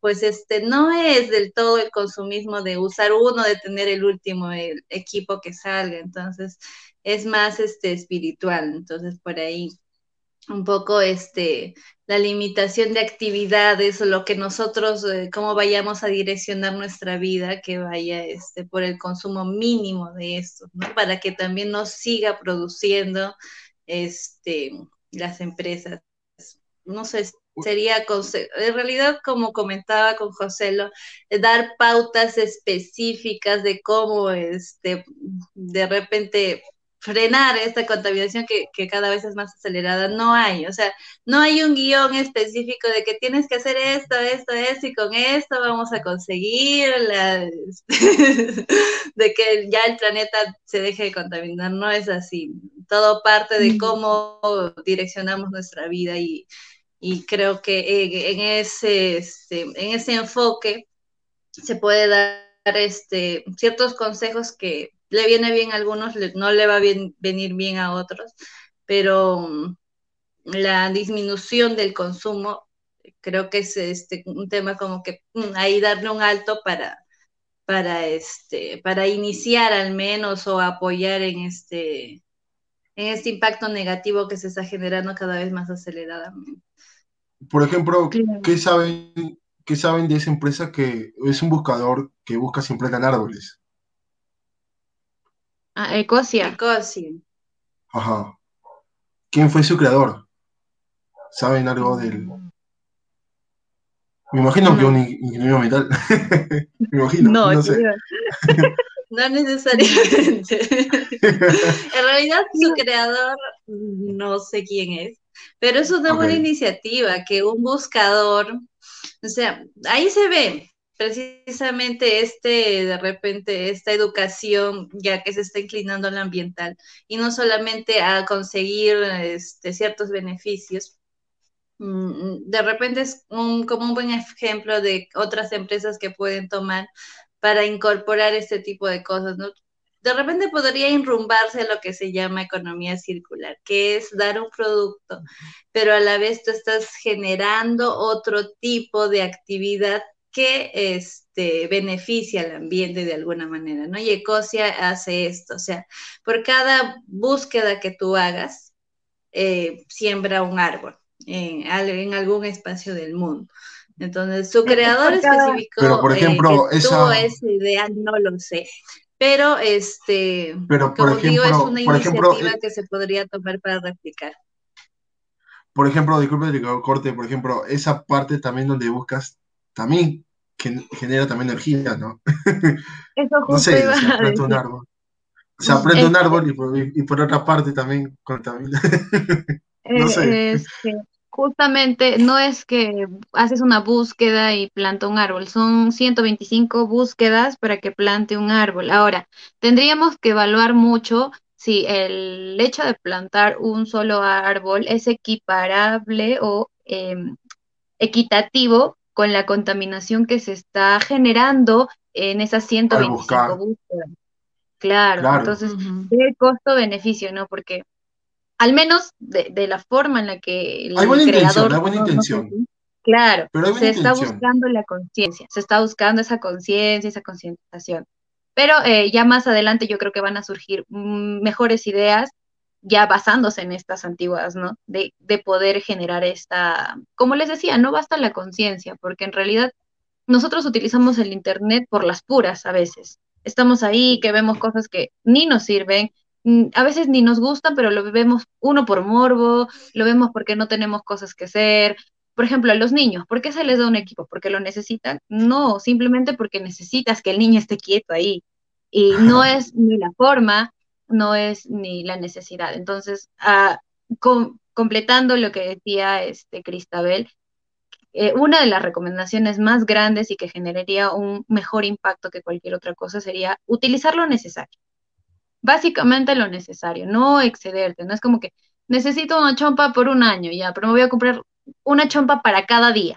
pues este no es del todo el consumismo de usar uno, de tener el último equipo que salga, entonces es más este espiritual, entonces por ahí un poco este la limitación de actividades o lo que nosotros eh, cómo vayamos a direccionar nuestra vida que vaya este por el consumo mínimo de esto, ¿no? Para que también nos siga produciendo este las empresas. No sé, sería, en realidad, como comentaba con Joselo, dar pautas específicas de cómo este, de repente frenar esta contaminación que, que, cada vez es más acelerada, no hay, o sea, no hay un guion específico de que tienes que hacer esto, esto, esto, y con esto vamos a conseguir la, de que ya el planeta se deje de contaminar, no es así, todo parte de cómo direccionamos nuestra vida y, y creo que en ese, este, en ese enfoque se puede dar este, ciertos consejos que le viene bien a algunos, no le va a venir bien a otros, pero mm, la disminución del consumo creo que es este, un tema como que mm, ahí darle un alto para, para, este, para iniciar al menos o apoyar en este, en este impacto negativo que se está generando cada vez más aceleradamente. Por ejemplo, ¿qué saben, ¿qué saben de esa empresa que es un buscador que busca siempre ganar árboles? Ah, Ecosia. Ecosia. Ajá. ¿Quién fue su creador? ¿Saben algo del...? Me imagino que un ingeniero metal. Me imagino, no, no sé. No necesariamente. en realidad su creador no sé quién es, pero es una buena iniciativa que un buscador, o sea, ahí se ve, precisamente este, de repente, esta educación ya que se está inclinando al ambiental y no solamente a conseguir este, ciertos beneficios. Mm, de repente es un, como un buen ejemplo de otras empresas que pueden tomar para incorporar este tipo de cosas. De repente podría enrumbarse lo que se llama economía circular, que es dar un producto, pero a la vez tú estás generando otro tipo de actividad que este, beneficia al ambiente de alguna manera, ¿no? Y Ecosia hace esto, o sea, por cada búsqueda que tú hagas, eh, siembra un árbol en, algún espacio del mundo. Entonces, su creador específico, pero por eh, ejemplo, esa... esa idea no lo sé, pero este, pero como digo, es una iniciativa eh, que se podría tomar para replicar. Por ejemplo, disculpe corte, por ejemplo, esa parte también donde buscas también genera también energía, ¿no? Eso justo no sé, se aprende un árbol. Se aprende un árbol y por, otra parte también contamina. no eh, sé. Este, justamente no es que haces una búsqueda y planta un árbol, son 125 búsquedas para que plante un árbol. Ahora, tendríamos que evaluar mucho si el hecho de plantar un solo árbol es equiparable o em, equitativo con la contaminación que se está generando en esas 125 búsquedas. Claro, entonces, el costo-beneficio, ¿no? Porque al menos de, la forma en la que el hay buena creador... hay buena intención. claro, se está buscando la conciencia, se está buscando esa conciencia, esa concientización. Pero eh, ya más adelante yo creo que van a surgir mm, mejores ideas ya basándose en estas antiguas, ¿no? De, de poder generar esta, como les decía, no basta la conciencia, porque en realidad nosotros utilizamos el Internet por las puras a veces. Estamos ahí, que vemos cosas que ni nos sirven, a veces ni nos gustan, pero lo vemos uno por morbo, lo vemos porque no tenemos cosas que hacer. Por ejemplo, a los niños, ¿por qué se les da un equipo? ¿Porque lo necesitan? No, simplemente porque necesitas que el niño esté quieto ahí. Y no es ni la forma, no es ni la necesidad. Entonces, ah, completando lo que decía este Cristabel, eh, una de las recomendaciones más grandes y que generaría un mejor impacto que cualquier otra cosa sería utilizar lo necesario. Básicamente lo necesario, no excederte, no es como que necesito una chompa por un año, ya, pero me voy a comprar una chompa para cada día.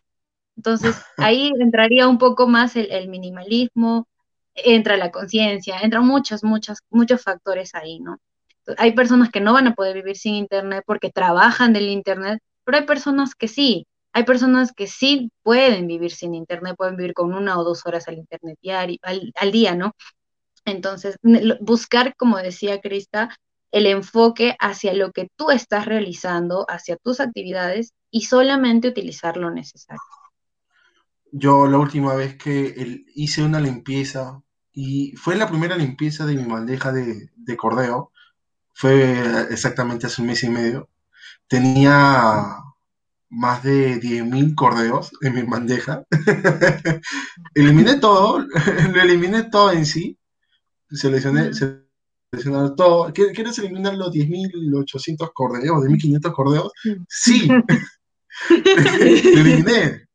Entonces, ahí entraría un poco más el, minimalismo, entra la conciencia, entran muchos, muchos, muchos factores ahí, ¿no? Hay personas que no van a poder vivir sin Internet porque trabajan del Internet, pero hay personas que sí. Hay personas que sí pueden vivir sin Internet, pueden vivir con una o dos horas al Internet diario, al, día, ¿no? Entonces, buscar, como decía Crista, el enfoque hacia lo que tú estás realizando, hacia tus actividades y solamente utilizar lo necesario. Yo la última vez que hice una limpieza y fue la primera limpieza de mi bandeja de, de cordeo, fue exactamente hace un mes y medio, tenía más de 10.000 cordeos en mi bandeja. eliminé todo, lo eliminé todo en sí. Seleccioné, seleccioné todo. ¿Quieres eliminar los 10.800 cordeos, 10.500 cordeos? Sí. eliminé.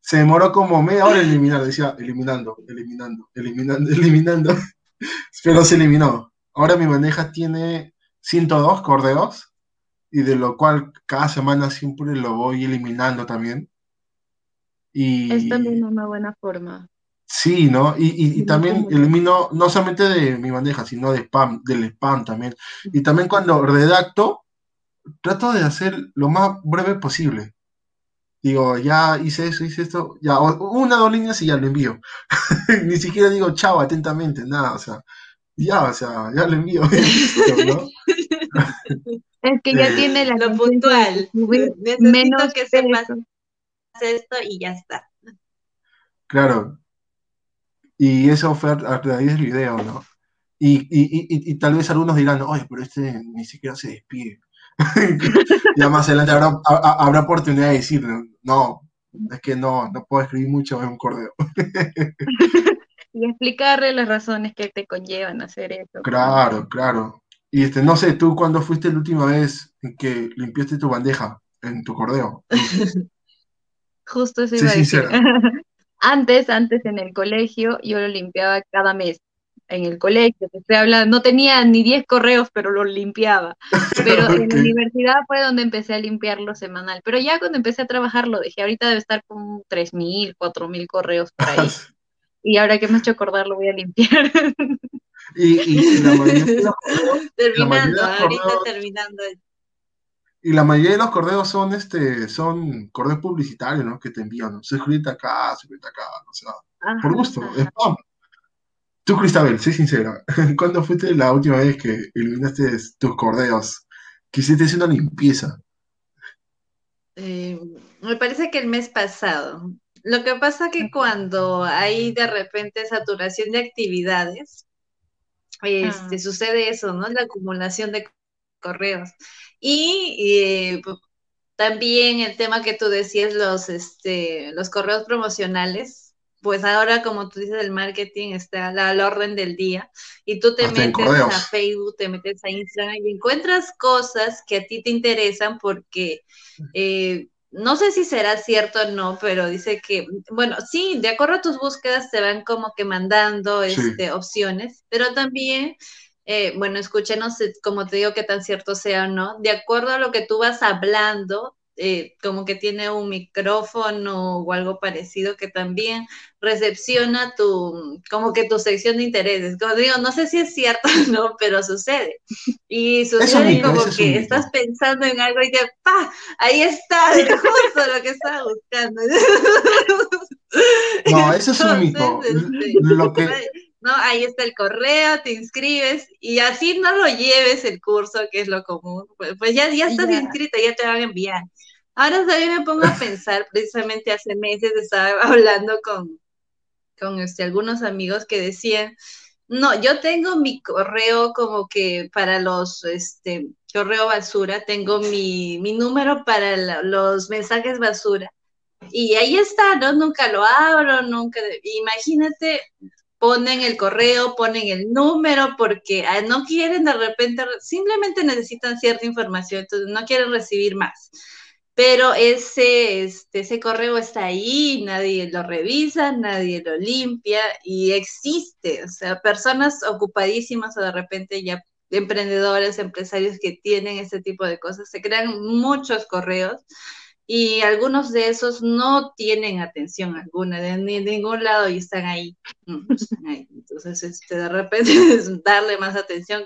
Se demoró como media hora eliminar, decía, eliminando, eliminando, eliminando, eliminando. Pero se eliminó. Ahora mi bandeja tiene 102 cordeos y de lo cual cada semana siempre lo voy eliminando también. Y, es también una buena forma. Sí, ¿no? Y, también elimino no solamente de mi bandeja, sino de spam, del spam también. Y también cuando redacto, trato de hacer lo más breve posible. Digo, ya hice eso, hice esto, ya, una o dos líneas y ya lo envío. Ni siquiera digo chao atentamente, nada, o sea, ya, o sea, ya lo envío. ¿no? Es que ya tiene la lo puntual. Necesito que sepas esto y ya está. Claro. Y eso fue a través del video, ¿no? Y, y, y, y, tal vez algunos dirán, oye, pero este ni siquiera se despide. ya más adelante habrá, habrá, oportunidad de decir, no, es que no, no puedo escribir mucho en un cordeo. y explicarle las razones que te conllevan a hacer eso. Claro, claro. Y este, no sé, tú cuándo fuiste la última vez en que limpiaste tu bandeja en tu cordeo. Justo eso iba a decir. Antes, antes en el colegio, yo lo limpiaba cada mes. En el colegio, te estoy hablando, no tenía ni 10 correos, pero lo limpiaba. Pero en la universidad fue donde empecé a limpiarlo semanal. Pero ya cuando empecé a trabajar lo dejé. Ahorita debe estar con 3.000, 4.000 correos por ahí. y ahora que me ha hecho acordar, lo voy a limpiar. Y, la mayoría de los terminando, ahorita terminando. Y la mayoría de los correos son este, son correos publicitarios, ¿no? Que te envían, ¿no? Suscríbete acá, suscríbete acá, o sea, por gusto, spam. Tú, Cristabel, sé sincera, ¿cuándo fuiste la última vez que eliminaste tus correos? Que hiciste una limpieza. Eh, me parece que el mes pasado. Lo que pasa que cuando hay de repente saturación de actividades, este, ah. sucede eso, ¿no? La acumulación de correos. Y eh, también el tema que tú decías, los, este, los correos promocionales, pues ahora como tú dices, el marketing está al orden del día y tú te metes a Facebook, te metes a Instagram y encuentras cosas que a ti te interesan porque eh, no sé si será cierto o no, pero dice que, bueno, sí, de acuerdo a tus búsquedas te van como que mandando este, opciones, pero también, eh, bueno, escúchenos, como te digo, que tan cierto sea o no, de acuerdo a lo que tú vas hablando, eh, como que tiene un micrófono o algo parecido que también recepciona tu, como que tu sección de intereses. Como digo, no sé si es cierto o no, pero sucede. Y sucede como que estás pensando en algo y ya, ¡pa! Ahí está, justo lo que estaba buscando. No, eso es un mito. Este, no, ahí está el correo, te inscribes y así no lo lleves el curso, que es lo común. Pues, pues ya, ya estás inscrito, ya te van a enviar. Ahora también me pongo a pensar, precisamente hace meses estaba hablando con, con este, algunos amigos que decían, no, yo tengo mi correo como que para los, este, correo basura, tengo mi, mi número para los mensajes basura. Y ahí está, ¿no? Nunca lo abro, nunca, imagínate, ponen el correo, ponen el número, porque ah, no quieren de repente, simplemente necesitan cierta información, entonces no quieren recibir más. pero ese, este, ese correo está ahí, nadie lo revisa, nadie lo limpia y existe, o sea, personas ocupadísimas o de repente ya emprendedores, empresarios que tienen este tipo de cosas, se crean muchos correos y algunos de esos no tienen atención alguna de, de ningún lado y están ahí, están ahí. Entonces, este, de repente es darle más atención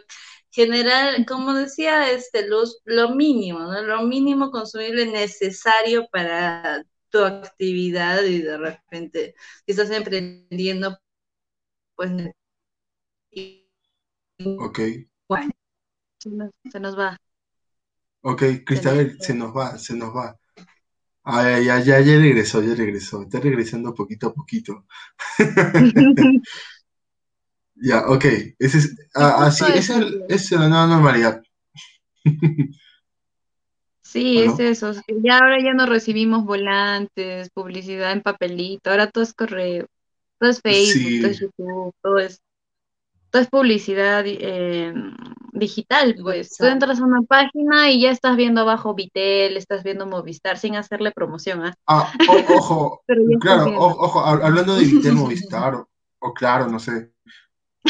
general, como decía este Luz, lo mínimo, ¿no? Lo mínimo consumible necesario para tu actividad y de repente si estás emprendiendo, pues... Ok. Bueno, se nos, va. Ok, Cristabel, se nos va, se nos va. Ah, ya, ya, ya regresó, ya regresó. Está regresando poquito a poquito. Ya, ok. Ese es, ah, así, es, el, es la nueva normalidad. Sí, es eso. Ya ahora ya no recibimos volantes, publicidad en papelito, ahora todo es correo, todo es Facebook, todo es YouTube, todo es, todo es publicidad eh, digital, pues. Tú entras a una página y ya estás viendo abajo Vitel, estás viendo Movistar sin hacerle promoción, ¿ah? ah ojo, claro, ojo, hablando de Vitel, Movistar, o claro, no sé.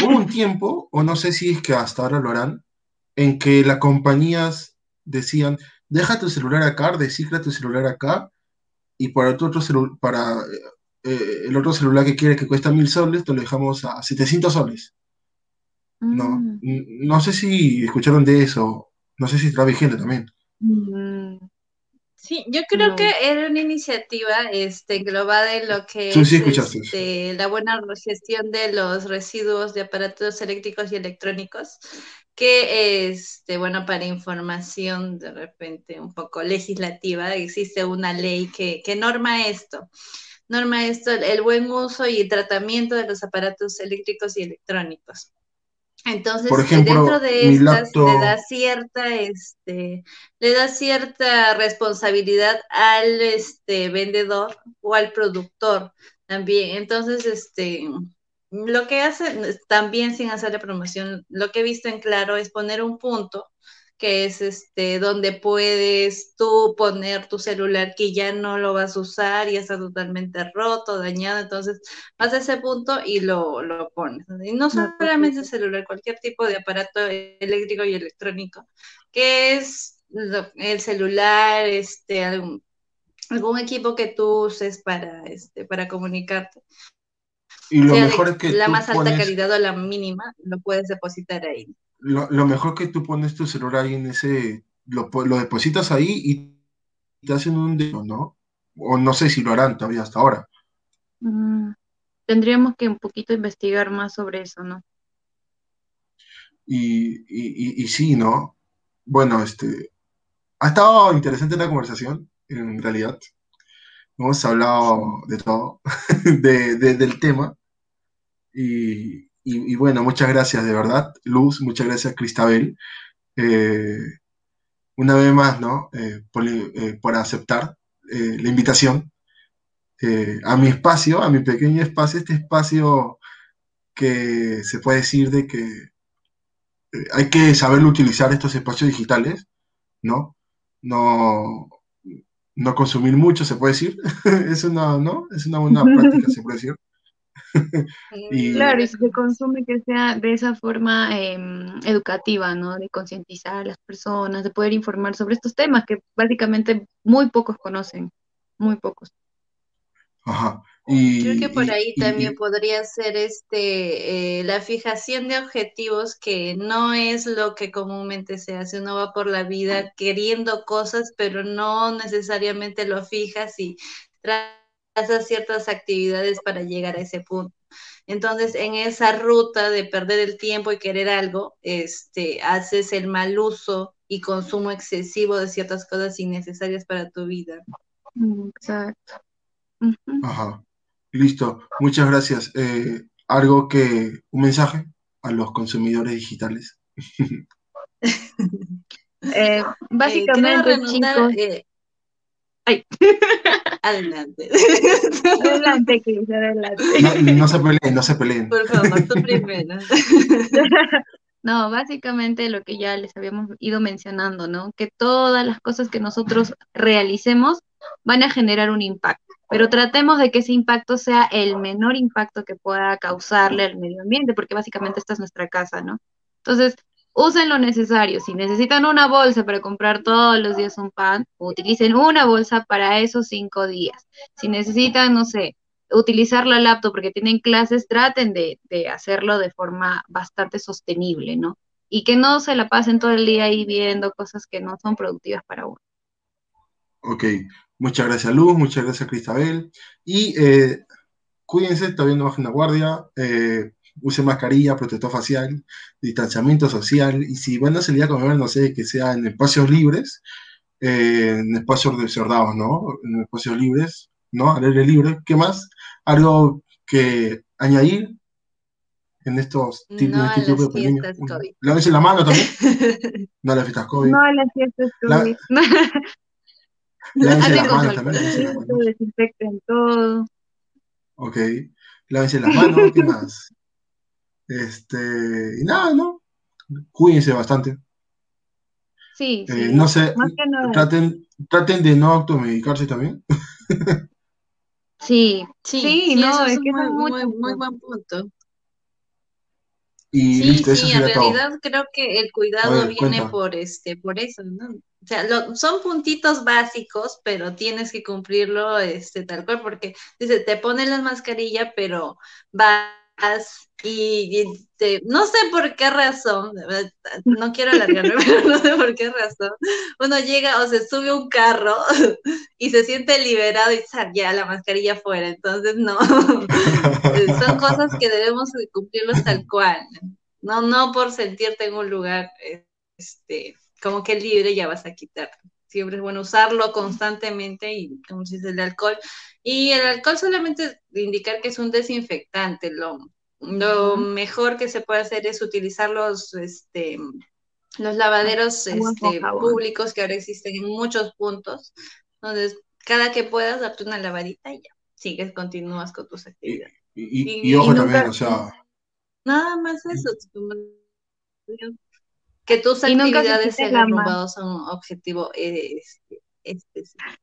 Hubo un tiempo, o no sé si es que hasta ahora lo harán, en que las compañías decían, deja tu celular acá, descifra tu celular acá, y para, tu otro para eh, el otro celular que quiere que cuesta mil soles, te lo dejamos a 700 soles. No, mm. no sé si escucharon de eso, no sé si está vigente también. Mm. Sí, yo creo que era una iniciativa este, englobada en lo que es este, la buena gestión de los residuos de aparatos eléctricos y electrónicos, que, este, bueno, para información de repente un poco legislativa, existe una ley que, que norma esto. Norma esto, el buen uso y tratamiento de los aparatos eléctricos y electrónicos. Entonces, dentro de estas le da cierta, este, le da cierta responsabilidad al este vendedor o al productor también. Entonces, este, lo que hacen también sin hacerle promoción, lo que he visto en claro es poner un punto que es este donde puedes tú poner tu celular que ya no lo vas a usar y está totalmente roto, dañado, entonces vas a ese punto y lo, lo pones. Y no solamente el celular, cualquier tipo de aparato eléctrico y electrónico, que es el celular, este, algún, algún equipo que tú uses para, este, para comunicarte. Y lo mejor es que la más alta calidad o la mínima, lo puedes depositar ahí lo, mejor que tú pones tu celular ahí en ese, lo, lo depositas ahí y te hacen un dedo, ¿no? O no sé si lo harán todavía hasta ahora. Mm, tendríamos que un poquito investigar más sobre eso, ¿no? Y, y, y, sí, ¿no? Bueno, este, ha estado interesante la conversación, en realidad. Hemos hablado de todo, de, del tema. Y, bueno, muchas gracias, de verdad, Luz, muchas gracias, Cristabel. Eh, una vez más, ¿no? Eh, eh, por, aceptar la invitación a mi espacio, a mi pequeño espacio, este espacio que se puede decir de que hay que saber utilizar estos espacios digitales, ¿no? No, no consumir mucho, se puede decir. es una, ¿no? Es una buena práctica, se puede decir. Claro, y se consume que sea de esa forma em, educativa, ¿no? De concientizar a las personas, de poder informar sobre estos temas que básicamente muy pocos conocen, muy pocos. Ajá. Creo que por ahí también podría ser este eh, la fijación de objetivos que no es lo que comúnmente se hace. Uno va por la vida queriendo cosas, pero no necesariamente lo fijas y hacer ciertas actividades para llegar a ese punto. Entonces, en esa ruta de perder el tiempo y querer algo, este, haces el mal uso y consumo excesivo de ciertas cosas innecesarias para tu vida. Exacto. Ajá. Listo. Muchas gracias. Eh, algo que, un mensaje a los consumidores digitales. Eh, básicamente, chicos, eh, Ay. Adelante. Adelante, Cris, adelante. No, se peleen, no se peleen. Por favor, tú primero. No, básicamente lo que ya les habíamos ido mencionando, ¿no? Que todas las cosas que nosotros realicemos van a generar un impacto, pero tratemos de que ese impacto sea el menor impacto que pueda causarle al medio ambiente, porque básicamente esta es nuestra casa, ¿no? Entonces, usen lo necesario. Si necesitan una bolsa para comprar todos los días un pan, utilicen una bolsa para esos cinco días. Si necesitan, no sé, utilizar la laptop porque tienen clases, traten de, hacerlo de forma bastante sostenible, ¿no? Y que no se la pasen todo el día ahí viendo cosas que no son productivas para uno. Ok, muchas gracias Luz, muchas gracias Cristabel. Y eh, cuídense, todavía no bajen la guardia, eh, use mascarilla, protector facial, distanciamiento social. Y si van a salir a comer, no sé, que sea en espacios libres, eh, en espacios reservados, ¿no? En espacios libres, ¿no? Al aire libre. ¿Qué más? ¿Algo que añadir en estos tipos no este tipo de pandemia? ¿Lávense la mano también? no a las fiestas COVID. No a las fiestas COVID. Lávense las manos también. Desinfecten todo. Ok. Lávense las manos, ¿qué más? Este, y nada, ¿no? Cuídense bastante. Sí, eh, sí. No sé, traten, traten de no automedicarse también. Sí, sí, no, es, que muy, muy, muy, buen punto. Y sí, listo, sí, en realidad creo que el cuidado viene por este, por eso, ¿no? O sea, son puntitos básicos, pero tienes que cumplirlo este tal cual, porque dice, te ponen la mascarilla, pero vas y, no sé por qué razón, no quiero alargarme, pero no sé por qué razón, uno llega o se sube un carro y se siente liberado y sale ya la mascarilla fuera, entonces no, son cosas que debemos cumplirlos tal cual, no, no por sentirte en un lugar este, como que libre ya vas a quitar. Siempre es bueno usarlo constantemente y como si es el alcohol. Y el alcohol solamente indicar que es un desinfectante, lo, lo mejor que se puede hacer es utilizar los, este, los lavaderos este, públicos que ahora existen en muchos puntos. Entonces, cada que puedas, darte una lavadita y ya, sigues, continúas con tus actividades. Y, ojo también, o sea... Nada más eso. Que tus actividades sean agrupadas a un objetivo este, específico.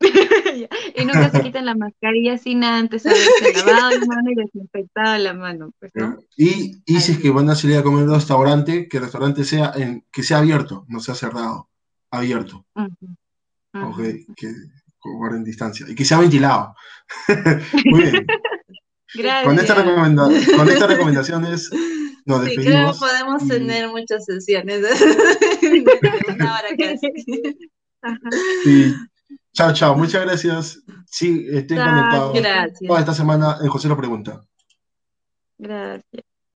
y nunca se quiten la mascarilla sin antes haberse lavado la mano y desinfectado la mano. Pues, y, y si es que van a salir a comer en un restaurante, que el restaurante sea, en, que sea abierto, no sea cerrado, abierto. Ok, que guarden distancia y que sea ventilado. Muy bien. Gracias. Con, esta con estas recomendaciones nos despedimos. Sí, creo que podemos tener muchas sesiones. Una hora casi. Sí. Chao, chao. Muchas gracias. Sí, estén conectados Gracias. toda esta semana en José lo pregunta. Gracias.